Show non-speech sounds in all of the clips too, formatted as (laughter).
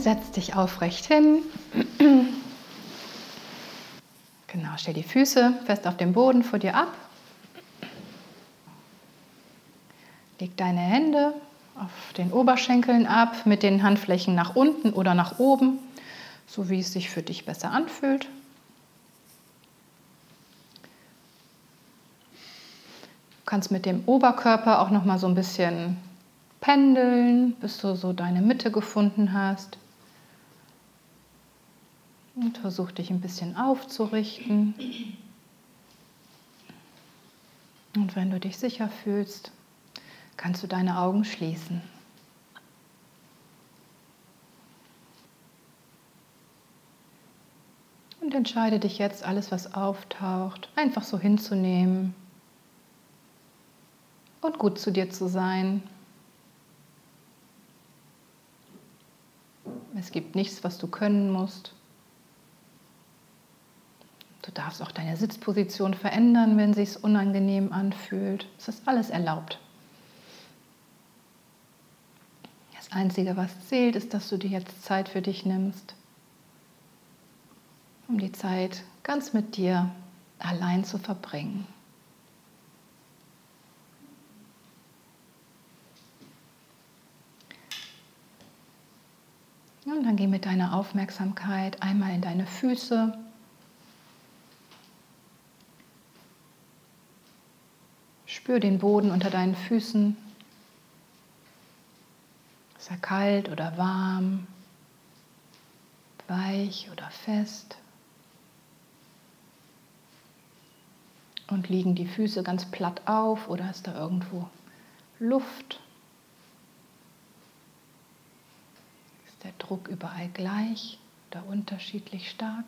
Setz dich aufrecht hin. Genau, stell die Füße fest auf dem Boden vor dir ab. Leg deine Hände auf den Oberschenkeln ab, mit den Handflächen nach unten oder nach oben, so wie es sich für dich besser anfühlt. Du kannst mit dem Oberkörper auch noch mal so ein bisschen pendeln, bis du so deine Mitte gefunden hast. Und versuch dich ein bisschen aufzurichten. Und wenn du dich sicher fühlst, kannst du deine Augen schließen. Und entscheide dich jetzt, alles, was auftaucht, einfach so hinzunehmen und gut zu dir zu sein. Es gibt nichts, was du können musst. Du darfst auch deine Sitzposition verändern, wenn sich unangenehm anfühlt. Es ist alles erlaubt. Das Einzige, was zählt, ist, dass du dir jetzt Zeit für dich nimmst, um die Zeit ganz mit dir allein zu verbringen. Und dann geh mit deiner Aufmerksamkeit einmal in deine Füße. Spür den Boden unter deinen Füßen. Ist er kalt oder warm? Weich oder fest? Und liegen die Füße ganz platt auf oder ist da irgendwo Luft? der Druck überall gleich oder unterschiedlich stark?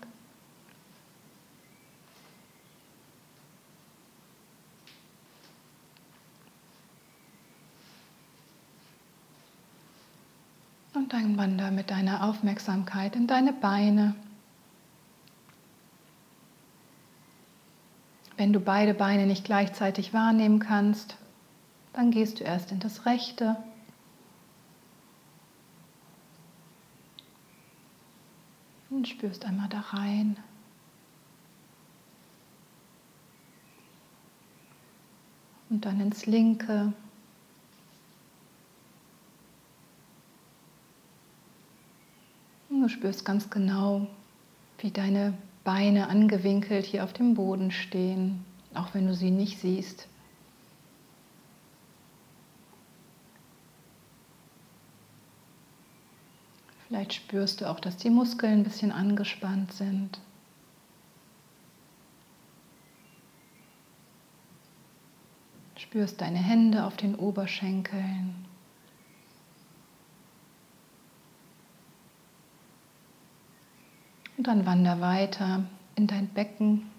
Dann wander mit deiner Aufmerksamkeit in deine Beine. Wenn du beide Beine nicht gleichzeitig wahrnehmen kannst, dann gehst du erst in das rechte und spürst einmal da rein. Und dann ins linke. Du spürst ganz genau, wie deine Beine angewinkelt hier auf dem Boden stehen, auch wenn du sie nicht siehst. Vielleicht spürst du auch, dass die Muskeln ein bisschen angespannt sind. Spürst deine Hände auf den Oberschenkeln. Und dann wander weiter in dein Becken.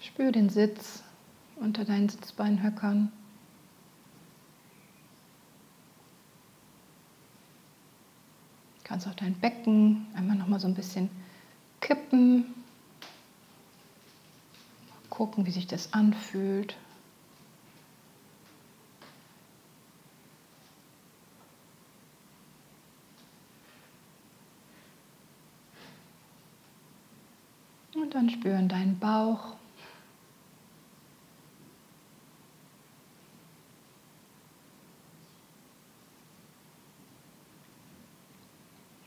Spür den Sitz unter deinen Sitzbeinhöckern. Kannst auch dein Becken einmal noch mal so ein bisschen kippen. Mal gucken, wie sich das anfühlt. dann spüren deinen Bauch.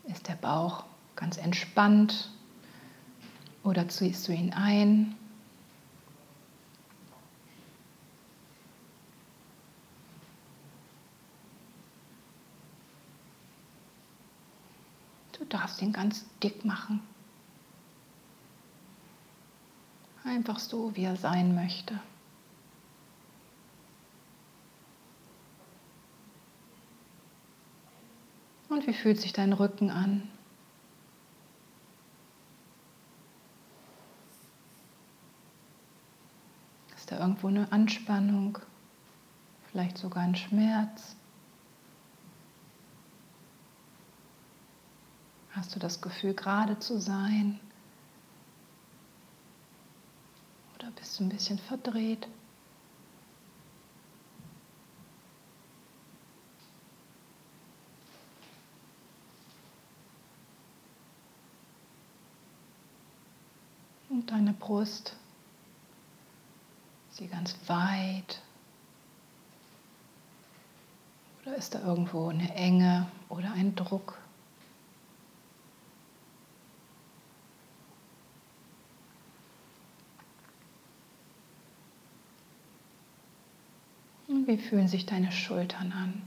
Ist der Bauch ganz entspannt oder ziehst du ihn ein? Du darfst ihn ganz dick machen. Einfach so, wie er sein möchte. Und wie fühlt sich dein Rücken an? Ist da irgendwo eine Anspannung? Vielleicht sogar ein Schmerz? Hast du das Gefühl, gerade zu sein? Oder bist du ein bisschen verdreht? Und deine Brust, sie ganz weit. Oder ist da irgendwo eine Enge oder ein Druck? Und wie fühlen sich deine Schultern an?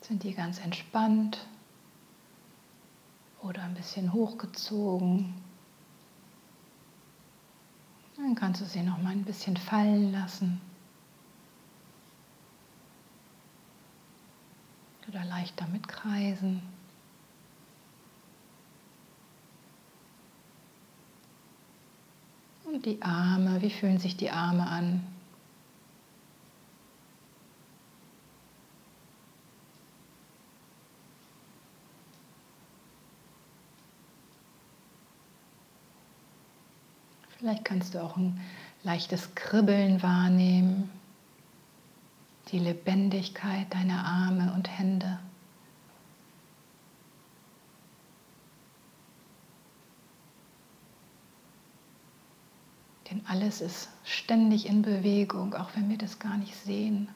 Sind die ganz entspannt oder ein bisschen hochgezogen? Dann kannst du sie noch mal ein bisschen fallen lassen. Oder leicht damit kreisen. Und die Arme, wie fühlen sich die Arme an? Vielleicht kannst du auch ein leichtes Kribbeln wahrnehmen, die Lebendigkeit deiner Arme und Hände. Denn alles ist ständig in Bewegung, auch wenn wir das gar nicht sehen.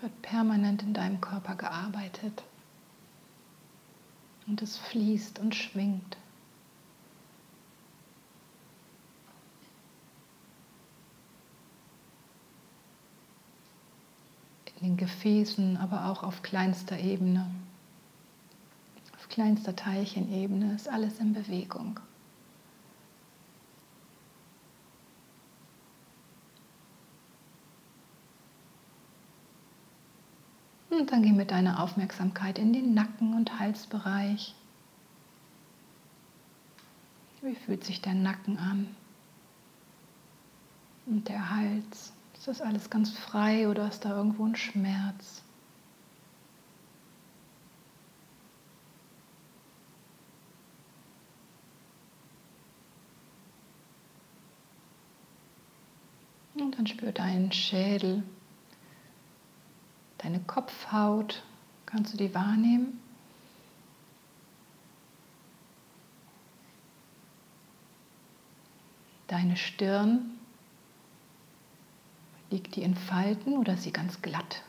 Wird permanent in deinem Körper gearbeitet. Und es fließt und schwingt. In den Gefäßen, aber auch auf kleinster Ebene. Auf kleinster Teilchenebene ist alles in Bewegung. Und dann geh mit deiner Aufmerksamkeit in den Nacken- und Halsbereich. Wie fühlt sich der Nacken an? Und der Hals? Ist das alles ganz frei oder ist da irgendwo ein Schmerz? Und dann spür deinen Schädel. Deine Kopfhaut, kannst du die wahrnehmen? Deine Stirn, liegt die in Falten oder ist sie ganz glatt?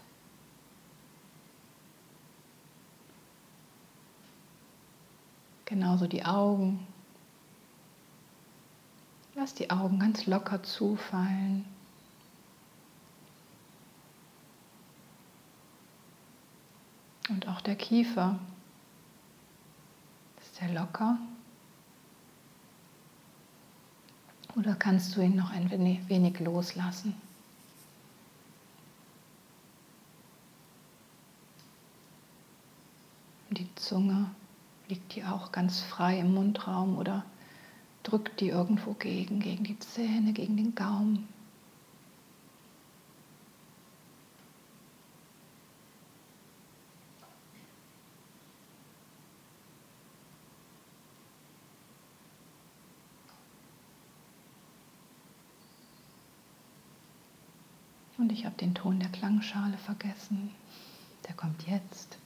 Genauso die Augen. Lass die Augen ganz locker zufallen. Und auch der Kiefer. Ist der locker? Oder kannst du ihn noch ein wenig loslassen? Die Zunge, liegt die auch ganz frei im Mundraum oder drückt die irgendwo gegen, gegen die Zähne, gegen den Gaumen? Und ich habe den Ton der Klangschale vergessen. Der kommt jetzt.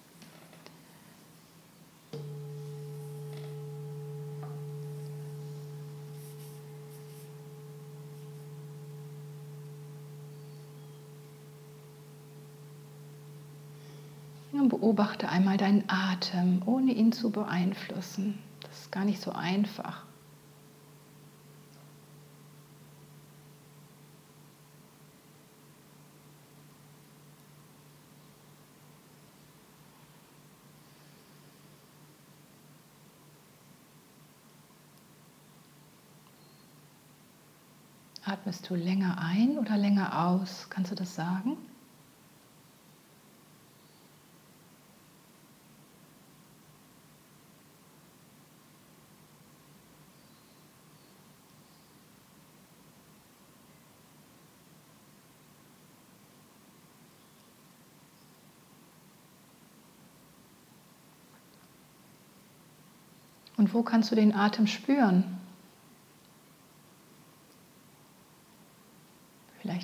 Und beobachte einmal deinen Atem, ohne ihn zu beeinflussen. Das ist gar nicht so einfach. Atmest du länger ein oder länger aus? Kannst du das sagen? Und wo kannst du den Atem spüren?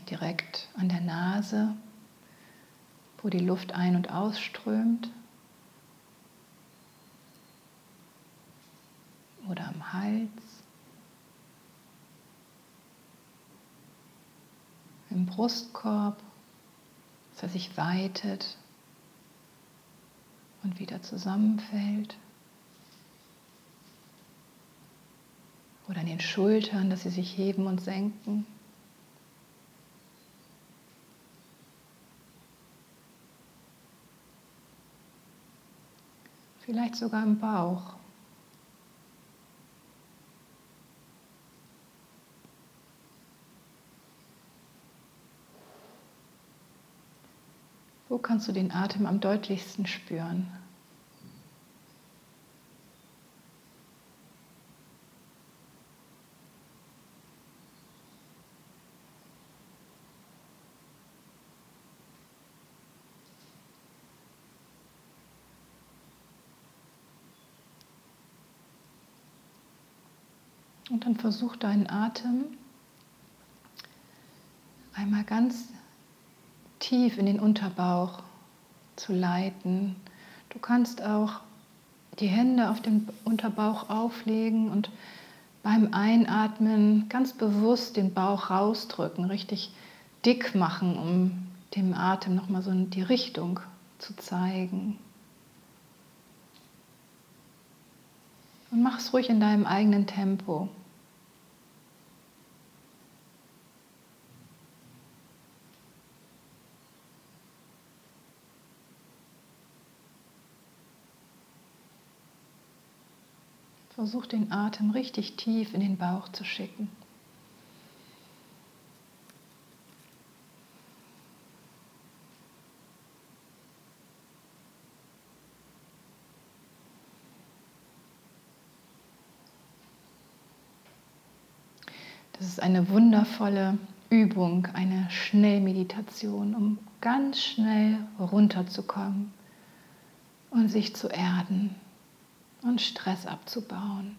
Direkt an der Nase, wo die Luft ein- und ausströmt. Oder am Hals. Im Brustkorb, dass er sich weitet und wieder zusammenfällt. Oder an den Schultern, dass sie sich heben und senken. Vielleicht sogar im Bauch. Wo kannst du den Atem am deutlichsten spüren? Und dann versuch deinen Atem einmal ganz tief in den Unterbauch zu leiten. Du kannst auch die Hände auf den Unterbauch auflegen und beim Einatmen ganz bewusst den Bauch rausdrücken, richtig dick machen, um dem Atem nochmal so die Richtung zu zeigen. Und mach es ruhig in deinem eigenen Tempo. Versuch den Atem richtig tief in den Bauch zu schicken. Das ist eine wundervolle Übung, eine Schnellmeditation, um ganz schnell runterzukommen und sich zu erden und Stress abzubauen.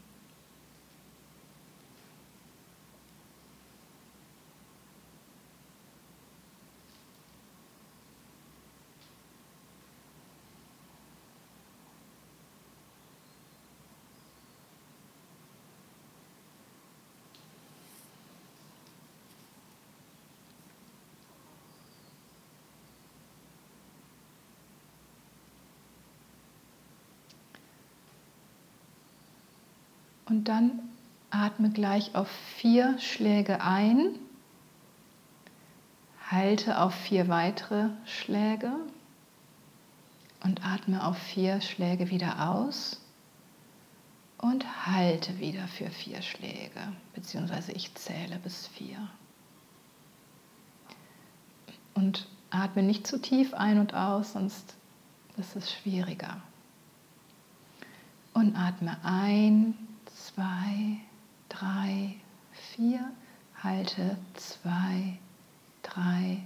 Und dann atme gleich auf vier Schläge ein, halte auf vier weitere Schläge und atme auf vier Schläge wieder aus und halte wieder für vier Schläge, beziehungsweise ich zähle bis vier. Und atme nicht zu tief ein und aus, sonst ist es schwieriger. Und atme ein zwei, drei, vier, halte zwei, drei,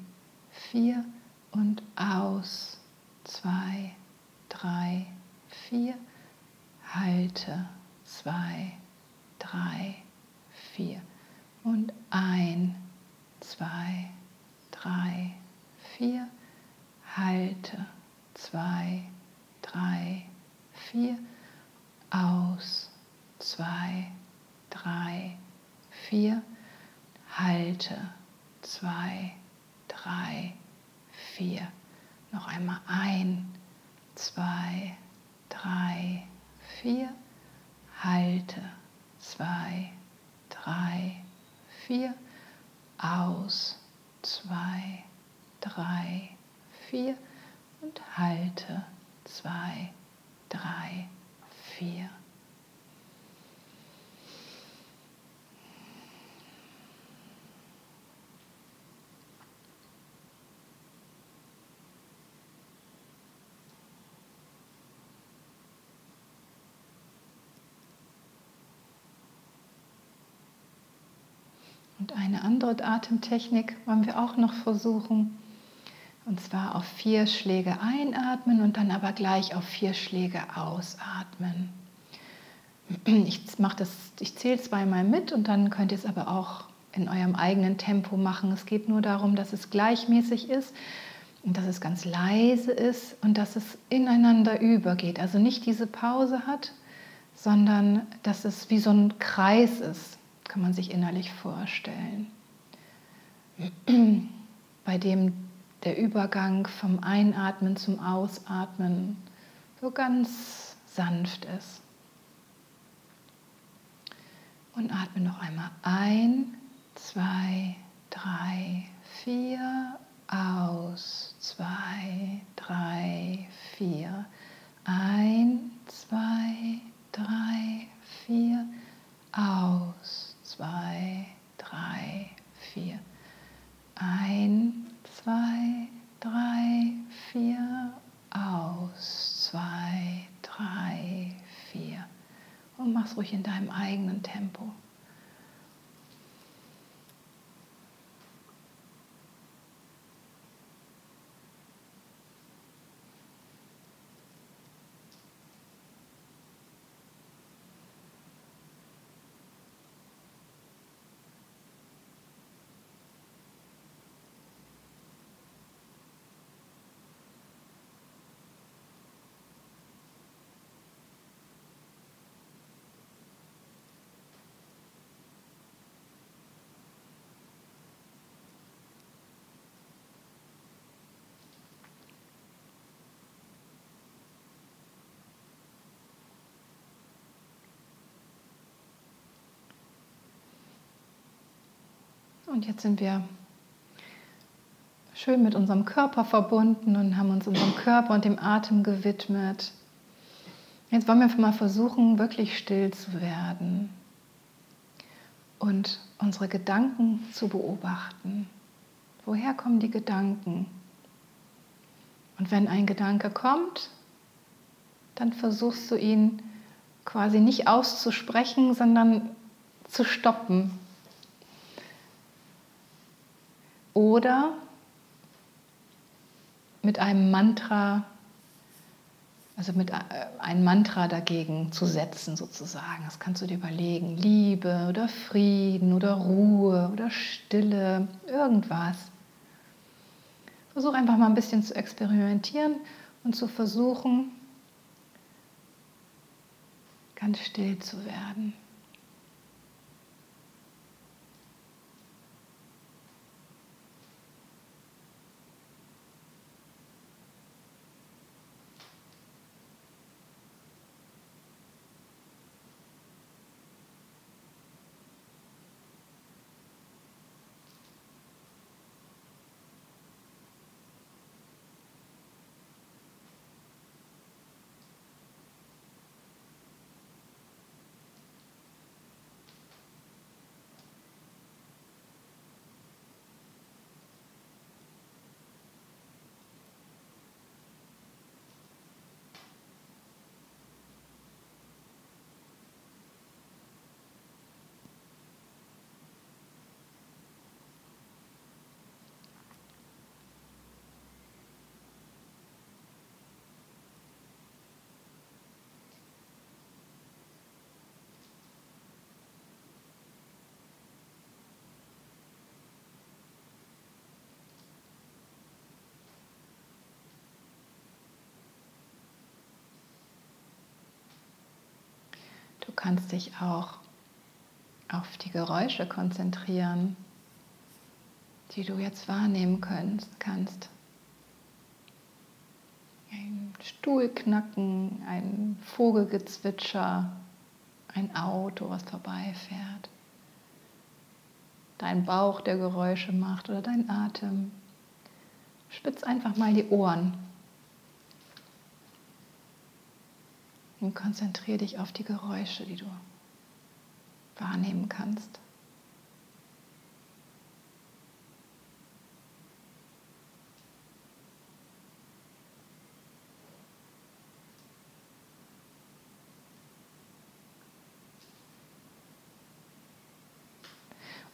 vier und aus, zwei, drei, vier, halte zwei, drei, vier und ein, zwei, drei, vier, halte zwei, drei, vier, aus, zwei, drei, vier. Halte, zwei, drei, vier. Noch einmal ein, zwei, drei, vier. Halte, zwei, drei, vier. Aus, zwei, drei, vier. Und halte, zwei, drei, vier. Eine andere Atemtechnik wollen wir auch noch versuchen. Und zwar auf vier Schläge einatmen und dann aber gleich auf vier Schläge ausatmen. Ich, ich zähle zweimal mit und dann könnt ihr es aber auch in eurem eigenen Tempo machen. Es geht nur darum, dass es gleichmäßig ist und dass es ganz leise ist und dass es ineinander übergeht. Also nicht diese Pause hat, sondern dass es wie so ein Kreis ist, kann man sich innerlich vorstellen, bei dem der Übergang vom Einatmen zum Ausatmen so ganz sanft ist. Und atme noch einmal ein, zwei, drei, vier, aus, zwei, drei, vier, ein, zwei, drei, vier, aus, zwei, drei, vier, ein, zwei, drei, vier, aus, zwei, drei, vier und mach's ruhig in deinem eigenen Tempo. Und jetzt sind wir schön mit unserem Körper verbunden und haben uns unserem Körper und dem Atem gewidmet. Jetzt wollen wir mal versuchen, wirklich still zu werden und unsere Gedanken zu beobachten. Woher kommen die Gedanken? Und wenn ein Gedanke kommt, dann versuchst du ihn quasi nicht auszusprechen, sondern zu stoppen, oder mit einem Mantra, also mit äh, einem Mantra dagegen zu setzen sozusagen. Das kannst du dir überlegen. Liebe oder Frieden oder Ruhe oder Stille, irgendwas. Versuch einfach mal ein bisschen zu experimentieren und zu versuchen, ganz still zu werden. Kannst dich auch auf die Geräusche konzentrieren, die du jetzt wahrnehmen kannst. Ein Stuhlknacken, ein Vogelgezwitscher, ein Auto, was vorbeifährt. Dein Bauch, der Geräusche macht oder dein Atem. Spitz einfach mal die Ohren Und konzentriere dich auf die Geräusche, die du wahrnehmen kannst.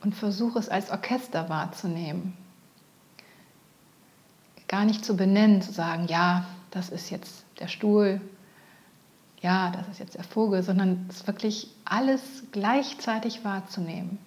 und versuche es als Orchester wahrzunehmen. Gar nicht zu benennen, zu sagen, ja, das ist jetzt der Stuhl, ja, das ist jetzt der Vogel, sondern es wirklich alles gleichzeitig wahrzunehmen.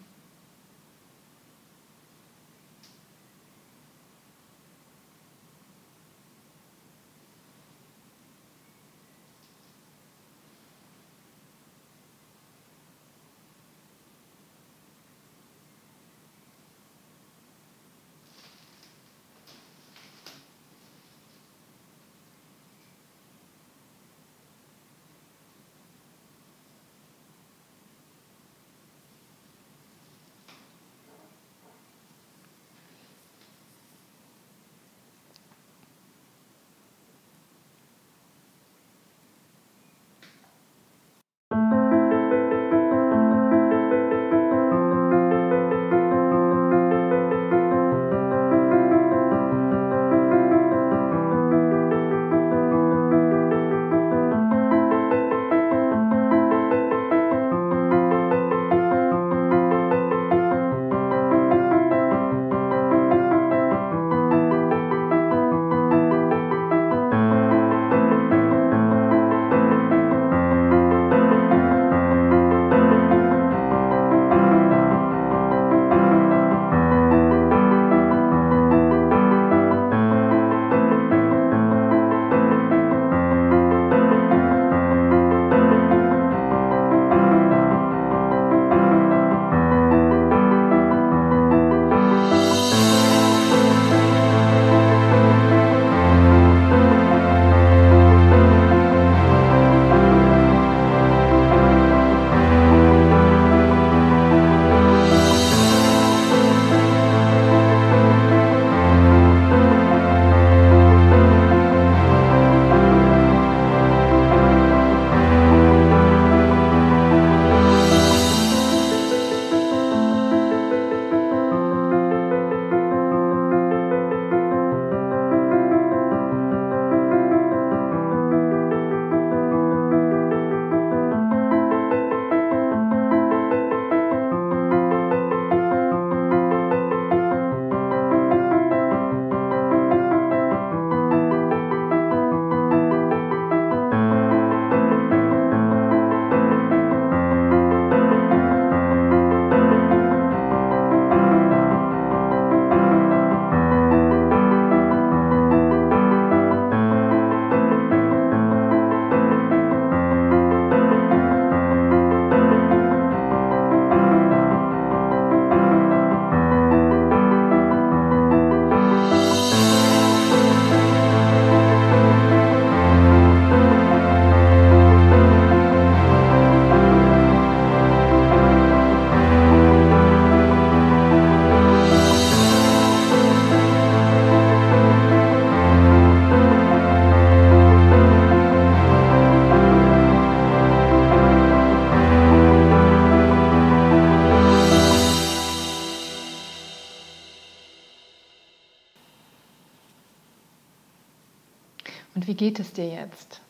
Und wie geht es dir jetzt?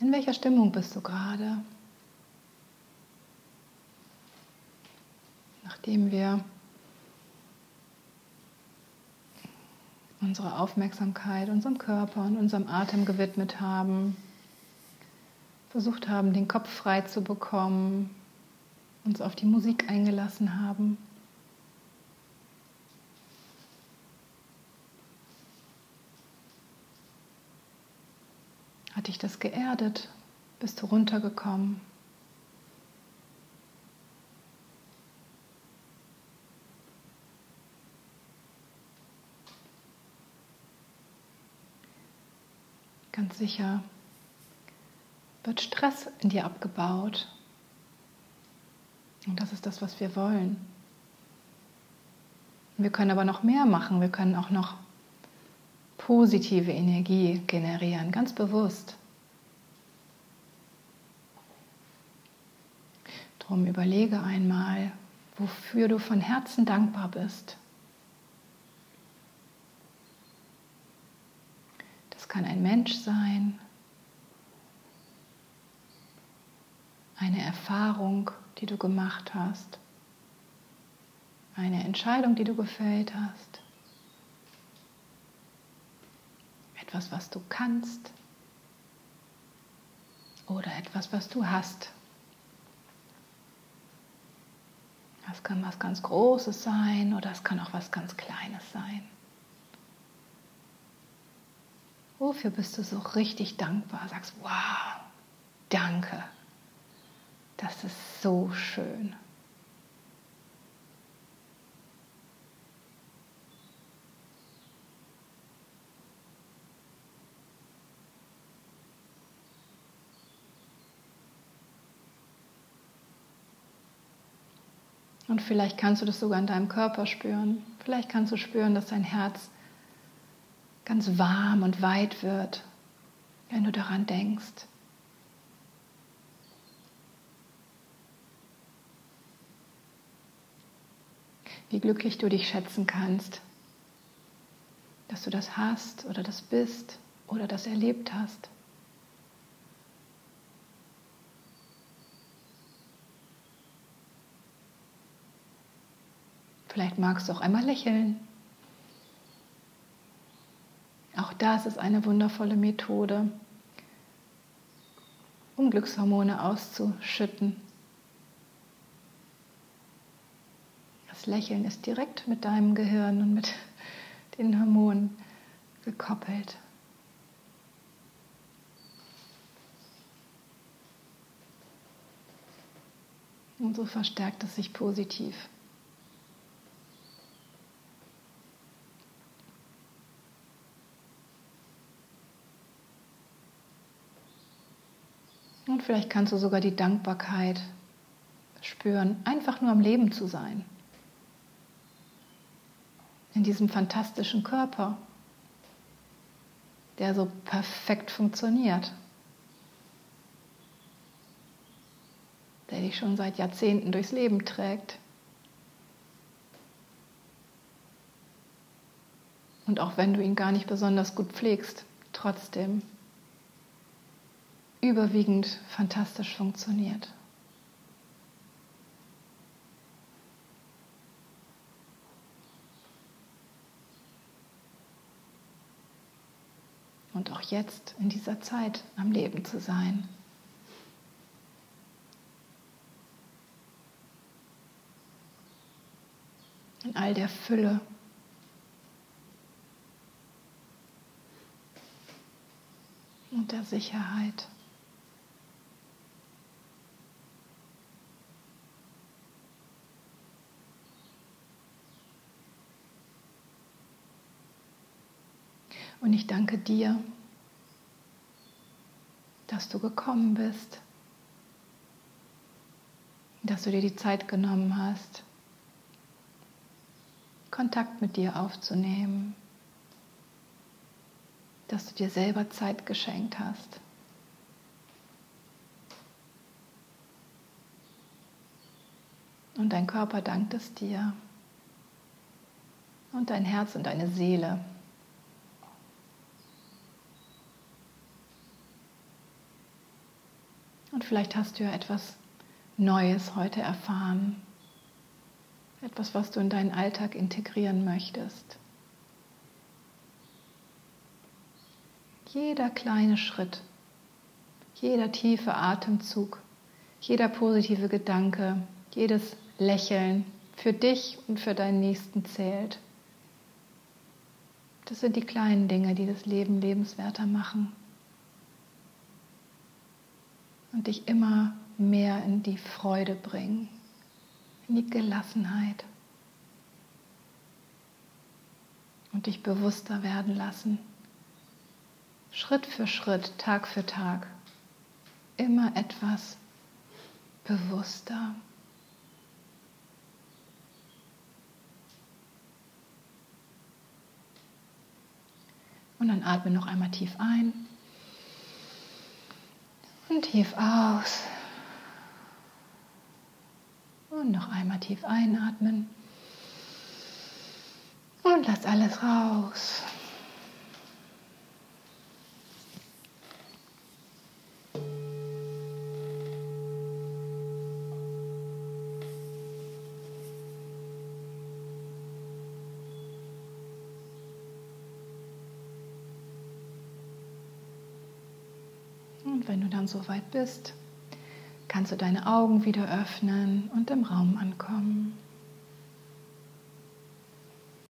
In welcher Stimmung bist du gerade? Nachdem wir unsere Aufmerksamkeit unserem Körper und unserem Atem gewidmet haben, versucht haben, den Kopf frei zu bekommen, uns auf die Musik eingelassen haben. Hat dich das geerdet? Bist du runtergekommen? Ganz sicher wird Stress in dir abgebaut. Und das ist das, was wir wollen. Wir können aber noch mehr machen. Wir können auch noch positive Energie generieren, ganz bewusst. Drum überlege einmal, wofür du von Herzen dankbar bist. Das kann ein Mensch sein, eine Erfahrung, die du gemacht hast, eine Entscheidung, die du gefällt hast, etwas, was du kannst oder etwas, was du hast. Das kann was ganz Großes sein oder es kann auch was ganz Kleines sein. Wofür bist du so richtig dankbar? Sagst, wow, danke. Das ist so schön. Und vielleicht kannst du das sogar in deinem Körper spüren. Vielleicht kannst du spüren, dass dein Herz ganz warm und weit wird, wenn du daran denkst. Wie glücklich du dich schätzen kannst, dass du das hast oder das bist oder das erlebt hast. Vielleicht magst du auch einmal lächeln. Auch das ist eine wundervolle Methode, um Glückshormone auszuschütten. Das Lächeln ist direkt mit deinem Gehirn und mit (laughs) den Hormonen gekoppelt. Und so verstärkt es sich positiv. Vielleicht kannst du sogar die Dankbarkeit spüren, einfach nur am Leben zu sein. In diesem fantastischen Körper, der so perfekt funktioniert. Der dich schon seit Jahrzehnten durchs Leben trägt. Und auch wenn du ihn gar nicht besonders gut pflegst, trotzdem überwiegend fantastisch funktioniert. Und auch jetzt in dieser Zeit am Leben zu sein. In all der Fülle. Und der Sicherheit. Und ich danke dir, dass du gekommen bist, dass du dir die Zeit genommen hast, Kontakt mit dir aufzunehmen, dass du dir selber Zeit geschenkt hast. Und dein Körper dankt es dir. Und dein Herz und deine Seele Und vielleicht hast du ja etwas Neues heute erfahren. Etwas, was du in deinen Alltag integrieren möchtest. Jeder kleine Schritt, jeder tiefe Atemzug, jeder positive Gedanke, jedes Lächeln für dich und für deinen Nächsten zählt. Das sind die kleinen Dinge, die das Leben lebenswerter machen und dich immer mehr in die Freude bringen, in die Gelassenheit und dich bewusster werden lassen. Schritt für Schritt, Tag für Tag, immer etwas bewusster. Und dann atme noch einmal tief ein. Und tief aus. Und noch einmal tief einatmen. Und lass alles raus. Soweit bist, kannst du deine Augen wieder öffnen und im Raum ankommen.